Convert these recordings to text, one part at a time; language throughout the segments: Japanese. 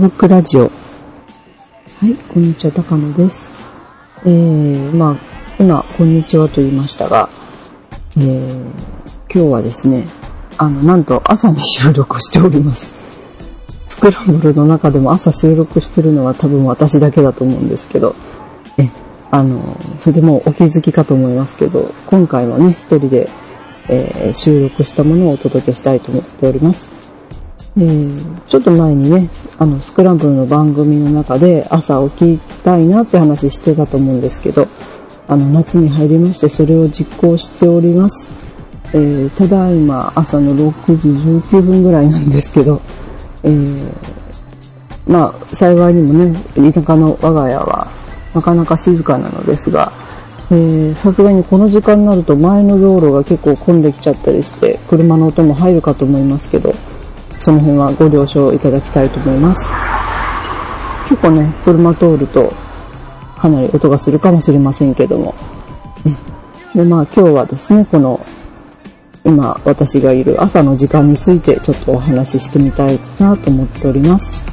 ブックラジオ。はい、こんにちは、高野です。えー、まあ、今、こんにちはと言いましたが、えー、今日はですね、あの、なんと朝に収録しております。スクランブルの中でも朝収録してるのは多分私だけだと思うんですけど、え、あの、それでもうお気づきかと思いますけど、今回はね、一人で、えー、収録したものをお届けしたいと思っております。えー、ちょっと前にね、あの、スクランブルの番組の中で朝起きたいなって話してたと思うんですけど、あの、夏に入りましてそれを実行しております。えー、ただいま朝の6時19分ぐらいなんですけど、えー、まあ、幸いにもね、田舎の我が家はなかなか静かなのですが、さすがにこの時間になると前の道路が結構混んできちゃったりして、車の音も入るかと思いますけど、その辺はご了承いただきたいと思います。結構ね、車通るとかなり音がするかもしれませんけども。で、まあ今日はですね、この今私がいる朝の時間についてちょっとお話ししてみたいなと思っております。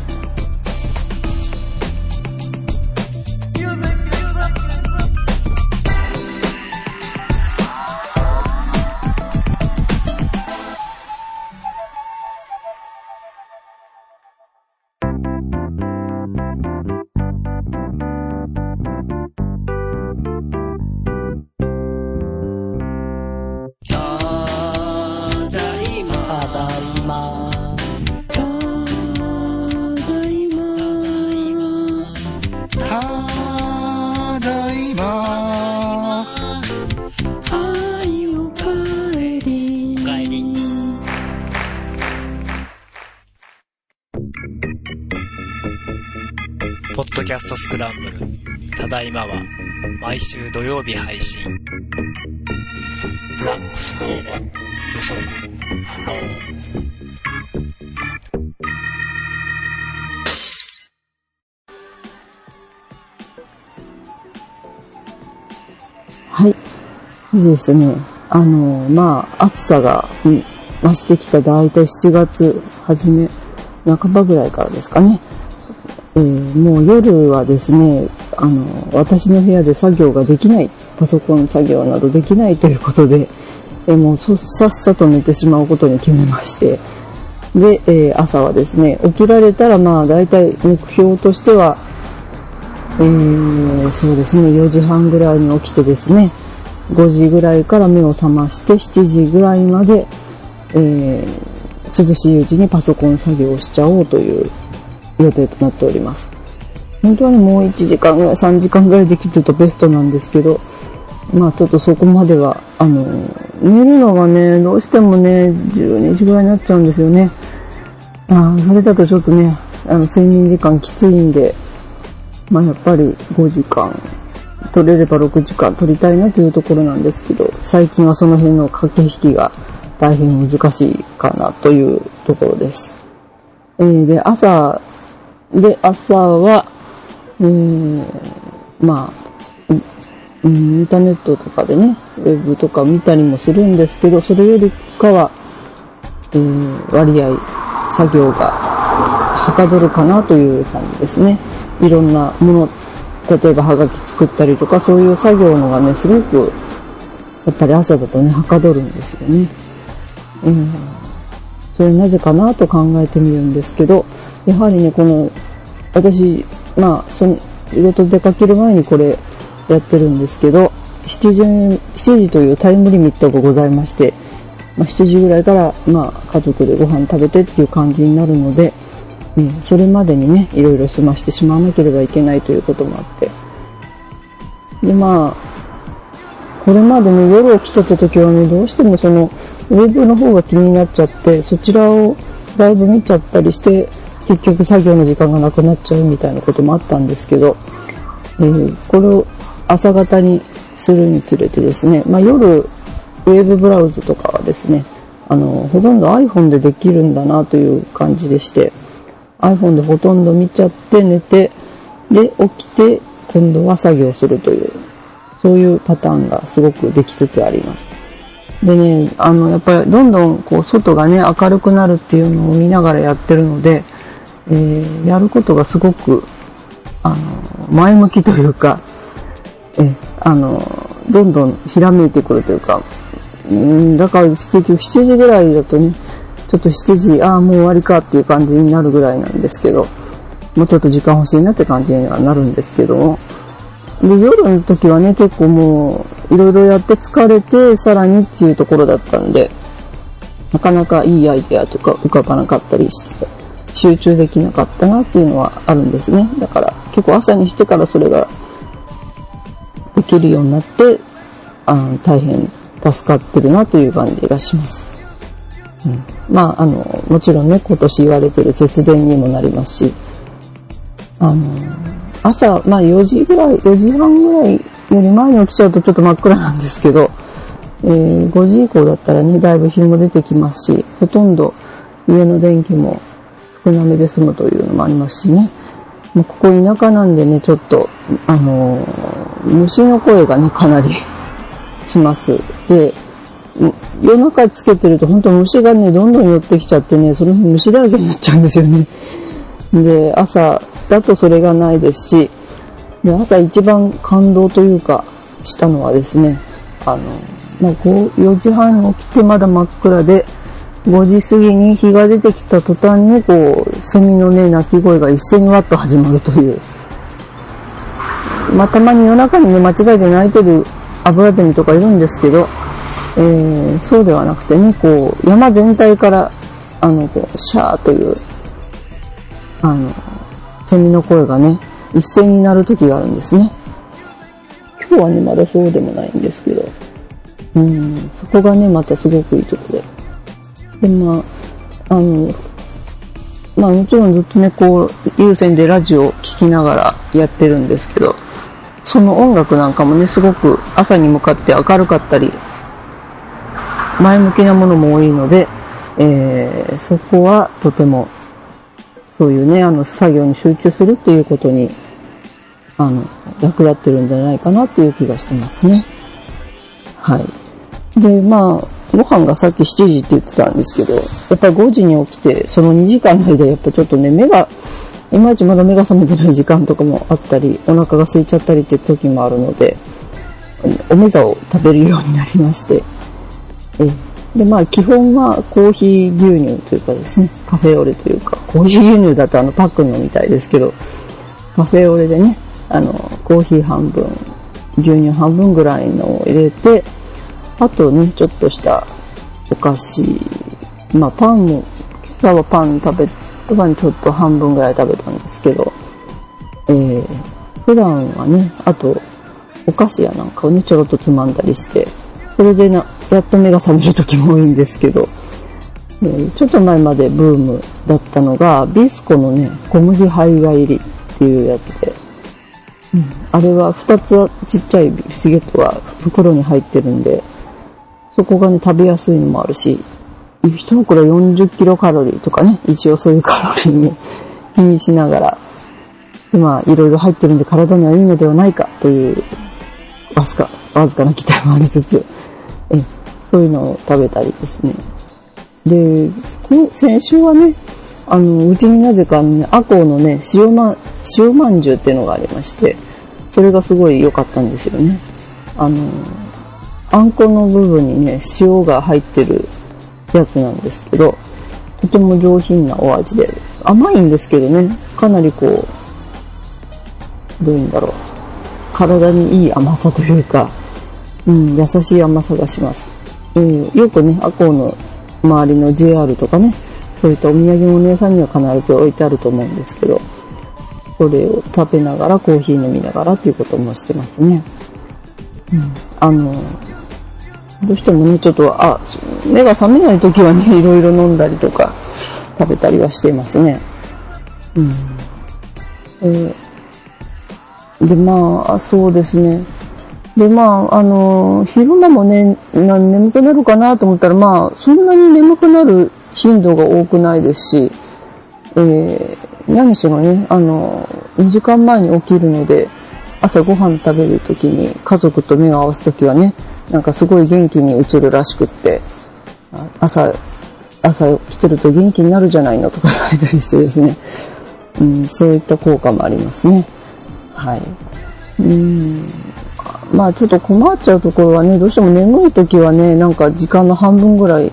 ャストスクランブル。ただいまは、毎週土曜日配信。ラ、フロー、よそ、フロー。はい。そうですね。あの、まあ、暑さが、増してきた大体7月初め、半ばぐらいからですかね。えー、もう夜はですね、あの、私の部屋で作業ができない、パソコン作業などできないということで、えー、もうさっさと寝てしまうことに決めまして、で、えー、朝はですね、起きられたらまあ大体目標としては、えー、そうですね、4時半ぐらいに起きてですね、5時ぐらいから目を覚まして7時ぐらいまで、えー、涼しいうちにパソコン作業をしちゃおうという予定となっております。本当はね、もう1時間ぐらい、3時間ぐらいできるとベストなんですけど、まあちょっとそこまでは、あの、寝るのがね、どうしてもね、12時ぐらいになっちゃうんですよね。ああそれだとちょっとね、あの、睡眠時間きついんで、まあやっぱり5時間、取れれば6時間取りたいなというところなんですけど、最近はその辺の駆け引きが大変難しいかなというところです。えー、で、朝で、朝は、えー、まあ、インターネットとかでね、ウェブとか見たりもするんですけど、それよりかは、えー、割合、作業がはかどるかなという感じですね。いろんなもの、例えばハガキ作ったりとか、そういう作業のがね、すごく、やっぱり朝だとね、はかどるんですよね。うん。それなぜかなと考えてみるんですけど、やはりね、この、私、まあ、その、仕事出かける前にこれやってるんですけど、7時、7時というタイムリミットがございまして、まあ、7時ぐらいから、まあ、家族でご飯食べてっていう感じになるので、ね、それまでにね、いろいろ済ましてしまわなければいけないということもあって。で、まあ、これまでね、夜起きてた時はね、どうしてもその、ウェブの方が気になっちゃって、そちらをだいぶ見ちゃったりして、結局作業の時間がなくなっちゃうみたいなこともあったんですけど、えー、これを朝方にするにつれてですね、まあ、夜、ウェブブラウズとかはですね、あの、ほとんど iPhone でできるんだなという感じでして、iPhone でほとんど見ちゃって寝て、で、起きて、今度は作業するという、そういうパターンがすごくできつつあります。でね、あの、やっぱりどんどんこう外がね、明るくなるっていうのを見ながらやってるので、えー、やることがすごく、あの、前向きというか、え、あの、どんどんひらめいてくるというか、うん、だから結局7時ぐらいだとね、ちょっと7時、ああ、もう終わりかっていう感じになるぐらいなんですけど、もうちょっと時間欲しいなって感じにはなるんですけども、で、夜の時はね、結構もう、いろいろやって疲れて、さらにっていうところだったんで、なかなかいいアイデアとか浮かばなかったりして、集中できなかったなっていうのはあるんですね。だから結構朝にしてからそれができるようになって、あの大変助かってるなという感じがします。うん、まあ、あの、もちろんね、今年言われてる節電にもなりますし、あの、朝、まあ4時ぐらい、4時半ぐらいより前に起きちゃうとちょっと真っ暗なんですけど、えー、5時以降だったらね、だいぶ日も出てきますし、ほとんど家の電気も少なめで済むというのもありますしね。もうここ田舎なんでね、ちょっと、あのー、虫の声がね、かなり します。で、夜中つけてると本当虫がね、どんどん寄ってきちゃってね、その日虫だらけになっちゃうんですよね。で、朝だとそれがないですし、で、朝一番感動というか、したのはですね、あの、まあ、4時半起きてまだ真っ暗で、5時過ぎに日が出てきた途端に、こう、セミのね、鳴き声が一斉にワッと始まるという。まあ、たまに夜中にね、間違えて鳴いてるアブラゼミとかいるんですけど、えー、そうではなくてね、こう、山全体から、あの、こう、シャーという、あの、セミの声がね、一斉になる時があるんですね。今日はね、まだそうでもないんですけど、うん、そこがね、またすごくいいとこで。で、まあ、あの、まあもちろんずっとね、こう、有線でラジオを聴きながらやってるんですけど、その音楽なんかもね、すごく朝に向かって明るかったり、前向きなものも多いので、えー、そこはとても、そういうね、あの、作業に集中するっていうことに、あの、役立ってるんじゃないかなっていう気がしてますね。はい。で、まあ、ご飯がさっき7時って言ってたんですけど、やっぱり5時に起きて、その2時間の間、やっぱちょっとね、目が、いまいちまだ目が覚めてない時間とかもあったり、お腹が空いちゃったりって時もあるので、おめざを食べるようになりまして、えで、まあ、基本はコーヒー牛乳というかですね、カフェオレというか、コーヒー牛乳だとあのパックのみたいですけど、カフェオレでね、あの、コーヒー半分、牛乳半分ぐらいのを入れて、あとね、ちょっとしたお菓子、まあパンも、今日はパン食べ、パンちょっと半分ぐらい食べたんですけど、えー、普段はね、あと、お菓子やなんかをね、ちょろっとつまんだりして、それでな、やっと目が覚める時も多いんですけど、え、ちょっと前までブームだったのが、ビスコのね、小麦胚芽入りっていうやつで、うん、あれは2つちっちゃいビスケットが袋に入ってるんで、そこがね、食べやすいのもあるし、一袋40キロカロリーとかね、一応そういうカロリーも 気にしながら、でまあ、いろいろ入ってるんで体にはいいのではないかという、わずか、わずかな期待もありつつ、そういうのを食べたりですね。で、この先週はね、あの、うちになぜかね、アコウのね、塩ま、塩まんじゅうっていうのがありまして、それがすごい良かったんですよね。あの、あんこの部分にね、塩が入ってるやつなんですけど、とても上品なお味で、甘いんですけどね、かなりこう、どういうんだろう、体にいい甘さというか、うん、優しい甘さがします。うん、よくね、アコウの周りの JR とかね、そういったお土産物屋さんには必ず置いてあると思うんですけど、それを食べながらコーヒー飲みながらっていうこともしてますね。うん、あの、どうしてもね、ちょっと、あ、目が覚めない時はね、いろいろ飲んだりとか、食べたりはしてますね。うん。えー、で、まあ、そうですね。で、まあ、あの、昼間もね、な眠くなるかなと思ったら、まあ、そんなに眠くなる頻度が多くないですし、えー、何しろね、あの、2時間前に起きるので、朝ご飯食べるときに家族と目を合わすときはね、なんかすごい元気に映るらしくって、朝、朝来てると元気になるじゃないのとか言われたりしてですね、うん、そういった効果もありますね。はい。うん。まあちょっと困っちゃうところはね、どうしても眠い時はね、なんか時間の半分ぐらい、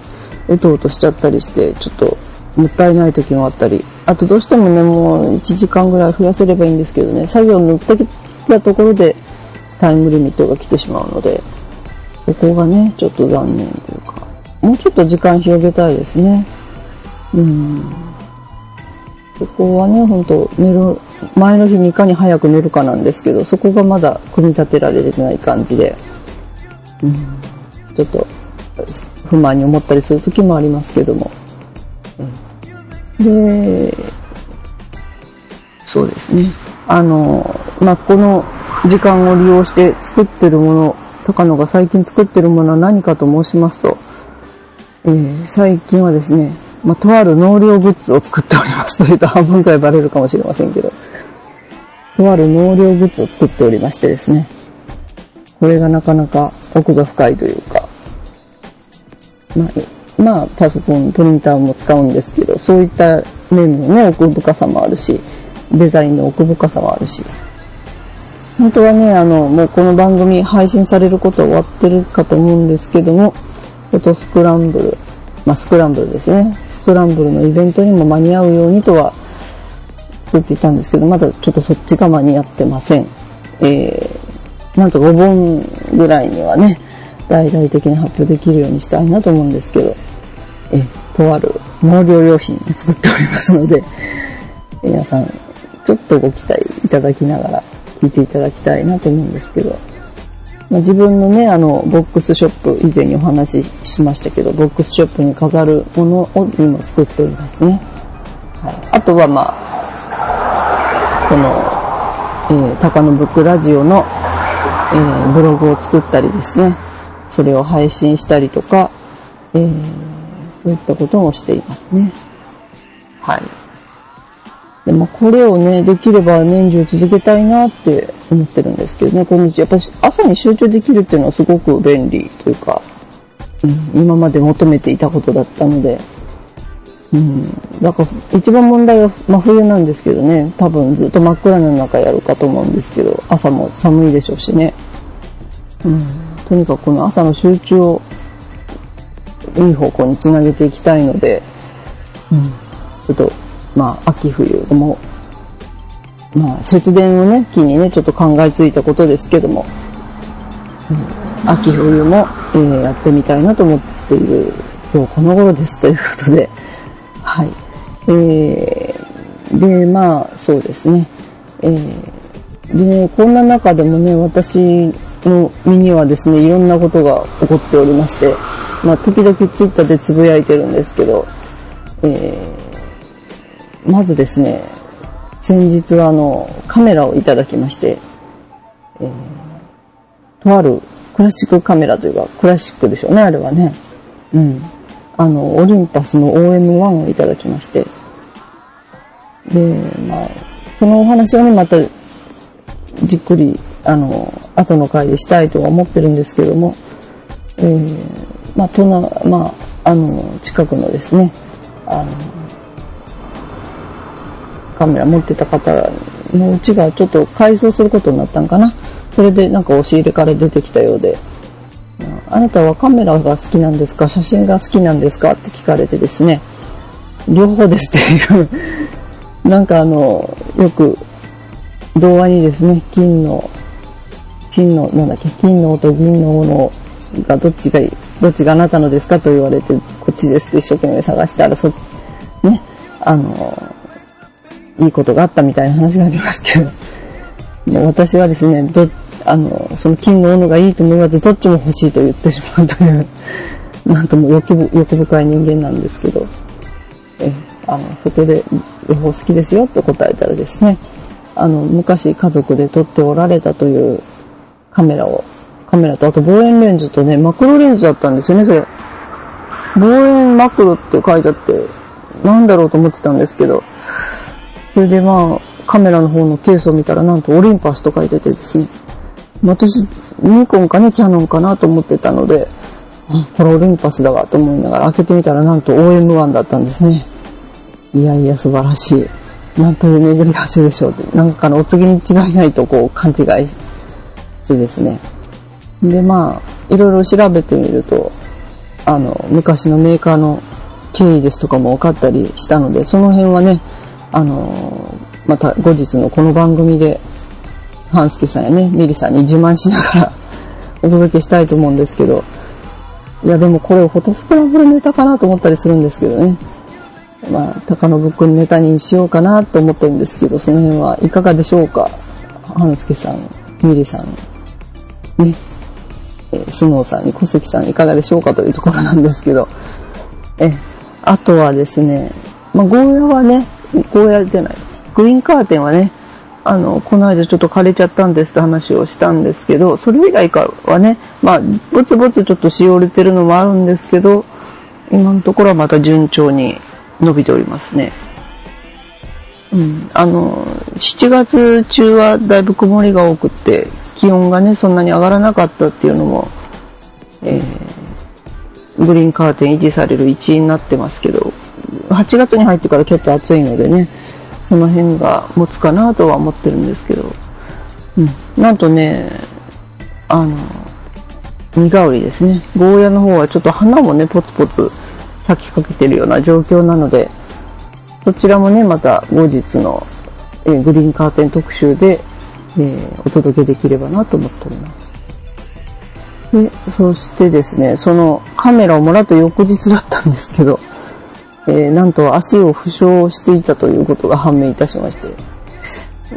えとうとしちゃったりして、ちょっともったいない時もあったり、あとどうしてもね、もう1時間ぐらい増やせればいいんですけどね、作業塗ってきたところでタイムリミットが来てしまうので、そこがね、ちょっと残念というか、もうちょっと時間広げたいですね。うん。そこはね、ほんと寝る、前の日にいかに早く寝るかなんですけど、そこがまだ組み立てられてない感じで、うん、ちょっと不満に思ったりする時もありますけども。うんで、そうですね。あの、まあ、この時間を利用して作ってるもの、高野が最近作ってるものは何かと申しますと、えー最近はですね、まあ、とある農業グッズを作っております。というと半分くらいバレるかもしれませんけど、とある農業グッズを作っておりましてですね、これがなかなか奥が深いというか、まあ、まあ、パソコン、プリンターも使うんですけど、そういった面のね、奥深さもあるし、デザインの奥深さもあるし、本当はね、あの、もうこの番組配信されること終わってるかと思うんですけども、フォトスクランブル、まあスクランブルですね。スクランブルのイベントにも間に合うようにとは作っていたんですけど、まだちょっとそっちが間に合ってません。えー、なんと5本ぐらいにはね、大々的に発表できるようにしたいなと思うんですけど、えとある農業用品を作っておりますので、皆さん、ちょっとご期待いただきながら聞いていただきたいなと思うんですけど、まあ、自分のね、あの、ボックスショップ、以前にお話ししましたけど、ボックスショップに飾るものを今作っておりますね。はい。あとはまあ、この、えー、高野ブックラジオの、えーブログを作ったりですね、それを配信したりとか、えーそういったこともしていますね。はい。でもこれをね、できれば年中続けたいなって思ってるんですけどね、このやっぱり朝に集中できるっていうのはすごく便利というか、うん、今まで求めていたことだったので、うん、だから一番問題は真冬なんですけどね、多分ずっと真っ暗の中やるかと思うんですけど、朝も寒いでしょうしね。うん、とにかくこの朝の集中をいい方向につなげていきたいので、うん、ちょっと、まあ、秋冬も、まあ、節電をね、機にね、ちょっと考えついたことですけども、うん、秋冬も、えーやってみたいなと思っている今日この頃ですということで、はい。えー、で、まあ、そうですね。えー、でね、こんな中でもね、私の身にはですね、いろんなことが起こっておりまして、まあ、時々ツイッターでつぶやいてるんですけど、え、まずですね、先日はあの、カメラをいただきまして、えー、とあるクラシックカメラというか、クラシックでしょうね、あれはね。うん。あの、オリンパスの OM1 をいただきまして。で、まあ、そのお話はね、また、じっくり、あの、後の回でしたいとは思ってるんですけども、えー、まあ、都内、まあ、あの、近くのですね、あの、カメラ持ってた方のうちがちょっと改装することになったんかな。それでなんか押し入れから出てきたようで、あなたはカメラが好きなんですか？写真が好きなんですか？って聞かれてですね、両方ですっていう、なんかあの、よく動画にですね、金の、金の、なんだっけ、金のと銀の斧がどっちがいい、どっちがあなたのですか？と言われて、こっちですって一生懸命探したら、そ、ね、あの、いいことがあったみたいな話がありますけど、もう私はですね、ど、あの、その金の斧がいいとも言わず、どっちも欲しいと言ってしまうという、なんとも欲欲深い人間なんですけど、え、あの、そこで両方好きですよと答えたらですね、あの、昔家族で撮っておられたというカメラを、カメラとあと望遠レンズとね、マクロレンズだったんですよね、それ。望遠マクロって書いてあって、なんだろうと思ってたんですけど、それでまあ、カメラの方のケースを見たらなんとオリンパスと書いててですね、私、ニコンかね、キャノンかなと思ってたので、あこれオリンパスだわと思いながら開けてみたらなんと OM1 だったんですね。いやいや素晴らしい。なんという巡り合わせでしょうって、なんかのお告げに違いないとこう勘違いしてですね。で、まあ、いろいろ調べてみると、あの、昔のメーカーの経緯ですとかも分かったりしたので、その辺はね、あの、また後日のこの番組で、半助さんやね、ミリさんに自慢しながら お届けしたいと思うんですけど、いやでもこれフォトスクランブルネタかなと思ったりするんですけどね。まあ、高信くんネタにしようかなと思ってるんですけど、その辺はいかがでしょうか？半助さん、ミリさん、ね、えー、スノーさんに小関さんいかがでしょうかというところなんですけど、え、あとはですね、まあ、ゴーヤはね、ゴーヤじゃない、グリーンカーテンはね、あの、この間ちょっと枯れちゃったんですって話をしたんですけど、それ以外かはね、まあ、ぼつぼつちょっとしおれてるのもあるんですけど、今のところはまた順調に伸びておりますね。うん、あの、7月中はだいぶ曇りが多くって、気温がね、そんなに上がらなかったっていうのも、えー、グリーンカーテン維持される一因になってますけど、8月に入ってからちょっと暑いのでね、その辺が持つかなとは思ってるんですけど、うん。なんとね、あの、苦香りですね。ゴーヤの方はちょっと花もね、ポツポツ咲きかけてるような状況なので、そちらもね、また後日の、え、グリーンカーテン特集で、えー、お届けできればなと思っております。で、そしてですね、そのカメラをもらった翌日だったんですけど、えー、なんと足を負傷していたということが判明いたしまして、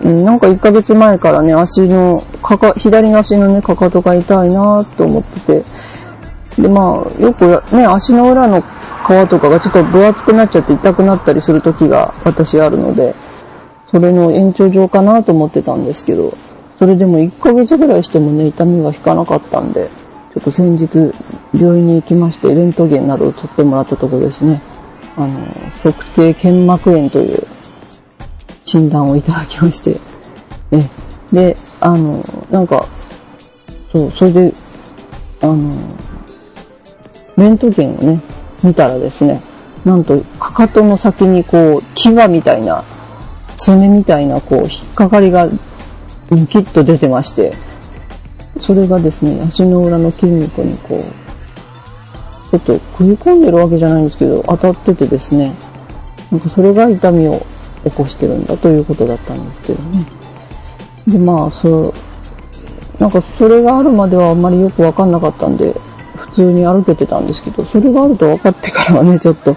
うん、なんか1ヶ月前からね、足の、かか、左の足のね、かかとが痛いなと思ってて、で、まあ、よくね、足の裏の皮とかがちょっと分厚くなっちゃって痛くなったりする時が私あるので、それの延長上かなと思ってたんですけど、それでも1ヶ月ぐらいしてもね、痛みが引かなかったんで、ちょっと先日病院に行きまして、レントゲンなどを取ってもらったところですね。あの、測定腱膜炎という診断をいただきまして、ね。で、あの、なんか、そう、それで、あの、レントゲンをね、見たらですね、なんと、かかとの先にこう、牙みたいな、爪みたいな、こう、引っかかりが、ニキッと出てまして、それがですね、足の裏の筋肉にこう、ちょっと食い込んでるわけじゃないんですけど、当たっててですね、なんかそれが痛みを起こしてるんだということだったんですけどね。で、まあ、そう、なんかそれがあるまではあんまりよくわかんなかったんで、普通に歩けてたんですけど、それがあると分かってからはね、ちょっと、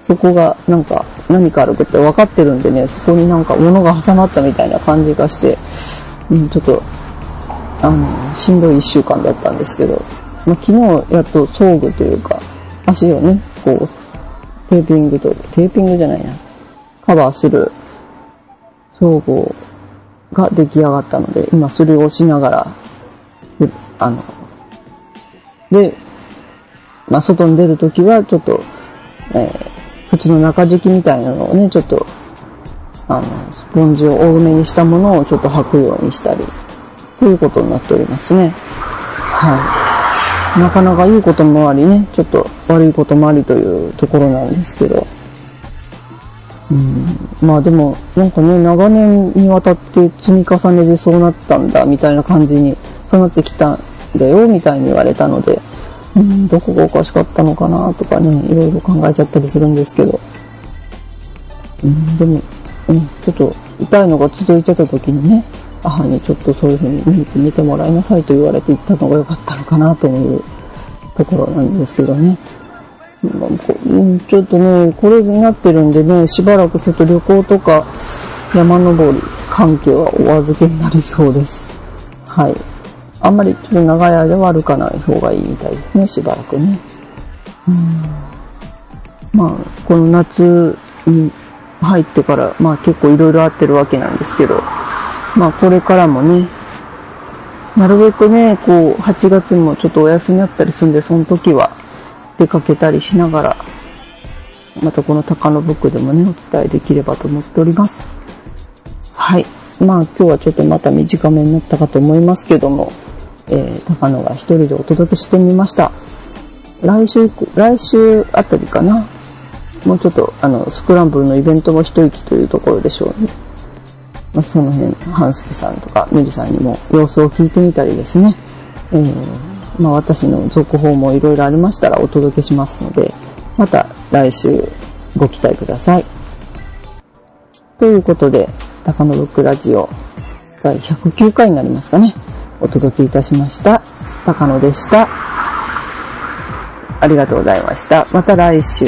そこがなんか何か歩くって分かってるんでね、そこになんか物が挟まったみたいな感じがして、うん、ちょっと、あの、しんどい一週間だったんですけど、まあ、昨日やっと装具というか、足をね、こう、テーピングと、テーピングじゃないな、カバーする装具が出来上がったので、今それをしながら、あの、で、まあ、外に出るときは、ちょっと、えー、普通の中敷きみたいなのをね、ちょっと、あの、スポンジを多めにしたものをちょっと履くようにしたり、ということになっておりますね。はい。なかなかいいこともありね、ちょっと悪いこともありというところなんですけど。うん、まあでも、なんかね、長年にわたって積み重ねでそうなったんだ、みたいな感じに、そうなってきたんだよ、みたいに言われたので、うん、どこがおかしかったのかな、とかね、いろいろ考えちゃったりするんですけど。うん、でも、うん、ちょっと痛いのが続いちゃった時にね、母にちょっとそういう風に見て見てもらいなさいと言われて行ったのが良かったのかなというところなんですけどね。ちょっとね、これになってるんでね、しばらくちょっと旅行とか山登り関係はお預けになりそうです。はい。あんまりちょっと長い間は歩かない方がいいみたいですね、しばらくね。うんまあ、この夏に入ってから、まあ結構いろいろあってるわけなんですけど、まあこれからもね、なるべくね、こう、8月にもちょっとお休みあったりするんで、その時は出かけたりしながら、またこの高野ブックでもね、お伝えできればと思っております。はい。まあ今日はちょっとまた短めになったかと思いますけども、えー、高野が一人でお届けしてみました。来週、来週あたりかな。もうちょっと、あの、スクランブルのイベントも一息というところでしょうね。まあ、その辺、ハンスケさんとかミリさんにも様子を聞いてみたりですね。えー、まあ、私の続報もいろいろありましたらお届けしますので、また来週ご期待ください。ということで、高野ブックラジオ第109回になりますかね。お届けいたしました。高野でした。ありがとうございました。また来週。